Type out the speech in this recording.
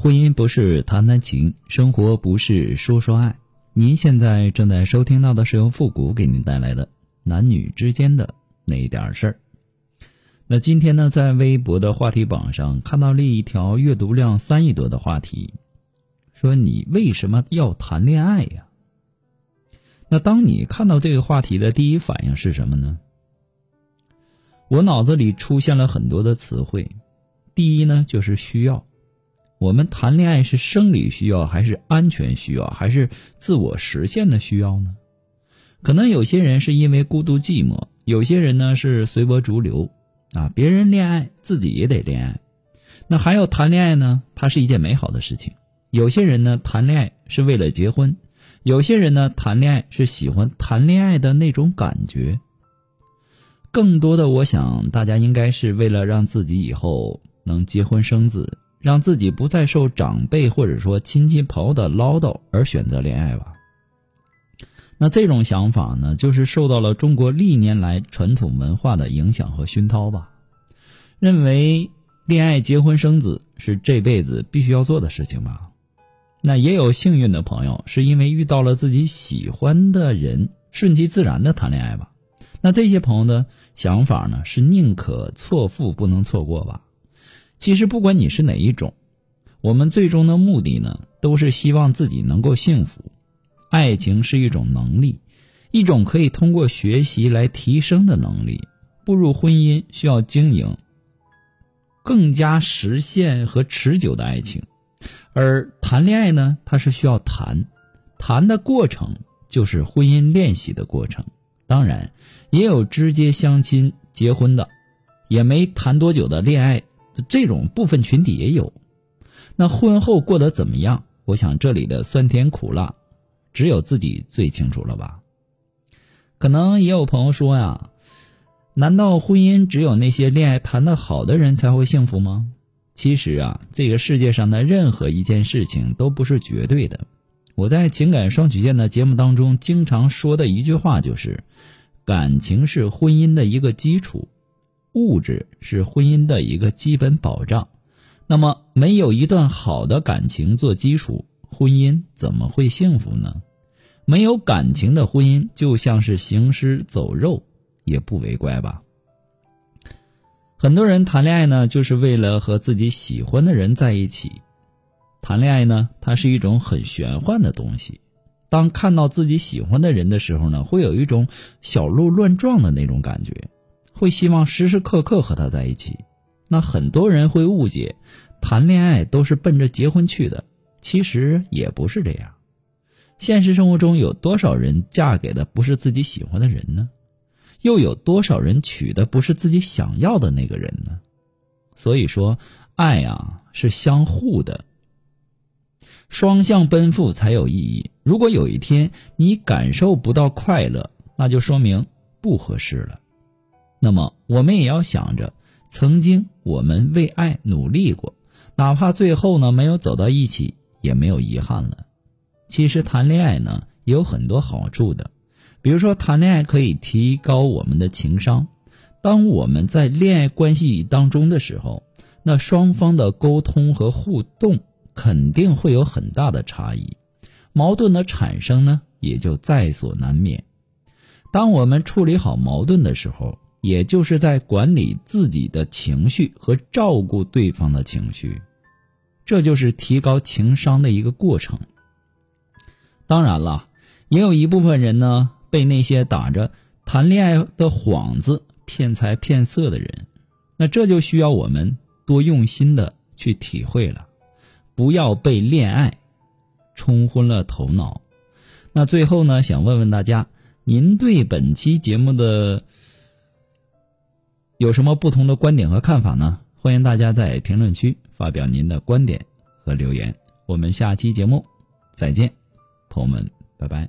婚姻不是谈谈情，生活不是说说爱。您现在正在收听到的是由复古给您带来的男女之间的那点事儿。那今天呢，在微博的话题榜上看到了一条阅读量三亿多的话题，说你为什么要谈恋爱呀？那当你看到这个话题的第一反应是什么呢？我脑子里出现了很多的词汇，第一呢就是需要。我们谈恋爱是生理需要，还是安全需要，还是自我实现的需要呢？可能有些人是因为孤独寂寞，有些人呢是随波逐流。啊，别人恋爱，自己也得恋爱。那还有谈恋爱呢？它是一件美好的事情。有些人呢，谈恋爱是为了结婚；有些人呢，谈恋爱是喜欢谈恋爱的那种感觉。更多的，我想大家应该是为了让自己以后能结婚生子，让自己不再受长辈或者说亲戚朋友的唠叨而选择恋爱吧。那这种想法呢，就是受到了中国历年来传统文化的影响和熏陶吧。认为恋爱、结婚、生子是这辈子必须要做的事情吧。那也有幸运的朋友，是因为遇到了自己喜欢的人，顺其自然的谈恋爱吧。那这些朋友的想法呢，是宁可错付，不能错过吧。其实不管你是哪一种，我们最终的目的呢，都是希望自己能够幸福。爱情是一种能力，一种可以通过学习来提升的能力。步入婚姻需要经营，更加实现和持久的爱情。而谈恋爱呢，它是需要谈，谈的过程就是婚姻练习的过程。当然，也有直接相亲结婚的，也没谈多久的恋爱，这种部分群体也有。那婚后过得怎么样？我想这里的酸甜苦辣。只有自己最清楚了吧？可能也有朋友说呀，难道婚姻只有那些恋爱谈得好的人才会幸福吗？其实啊，这个世界上的任何一件事情都不是绝对的。我在情感双曲线的节目当中经常说的一句话就是：感情是婚姻的一个基础，物质是婚姻的一个基本保障。那么，没有一段好的感情做基础。婚姻怎么会幸福呢？没有感情的婚姻就像是行尸走肉，也不为怪吧。很多人谈恋爱呢，就是为了和自己喜欢的人在一起。谈恋爱呢，它是一种很玄幻的东西。当看到自己喜欢的人的时候呢，会有一种小鹿乱撞的那种感觉，会希望时时刻刻和他在一起。那很多人会误解，谈恋爱都是奔着结婚去的。其实也不是这样，现实生活中有多少人嫁给的不是自己喜欢的人呢？又有多少人娶的不是自己想要的那个人呢？所以说，爱啊是相互的，双向奔赴才有意义。如果有一天你感受不到快乐，那就说明不合适了。那么我们也要想着，曾经我们为爱努力过，哪怕最后呢没有走到一起。也没有遗憾了。其实谈恋爱呢也有很多好处的，比如说谈恋爱可以提高我们的情商。当我们在恋爱关系当中的时候，那双方的沟通和互动肯定会有很大的差异，矛盾的产生呢也就在所难免。当我们处理好矛盾的时候，也就是在管理自己的情绪和照顾对方的情绪。这就是提高情商的一个过程。当然了，也有一部分人呢，被那些打着谈恋爱的幌子骗财骗色的人，那这就需要我们多用心的去体会了，不要被恋爱冲昏了头脑。那最后呢，想问问大家，您对本期节目的有什么不同的观点和看法呢？欢迎大家在评论区发表您的观点和留言。我们下期节目再见，朋友们，拜拜。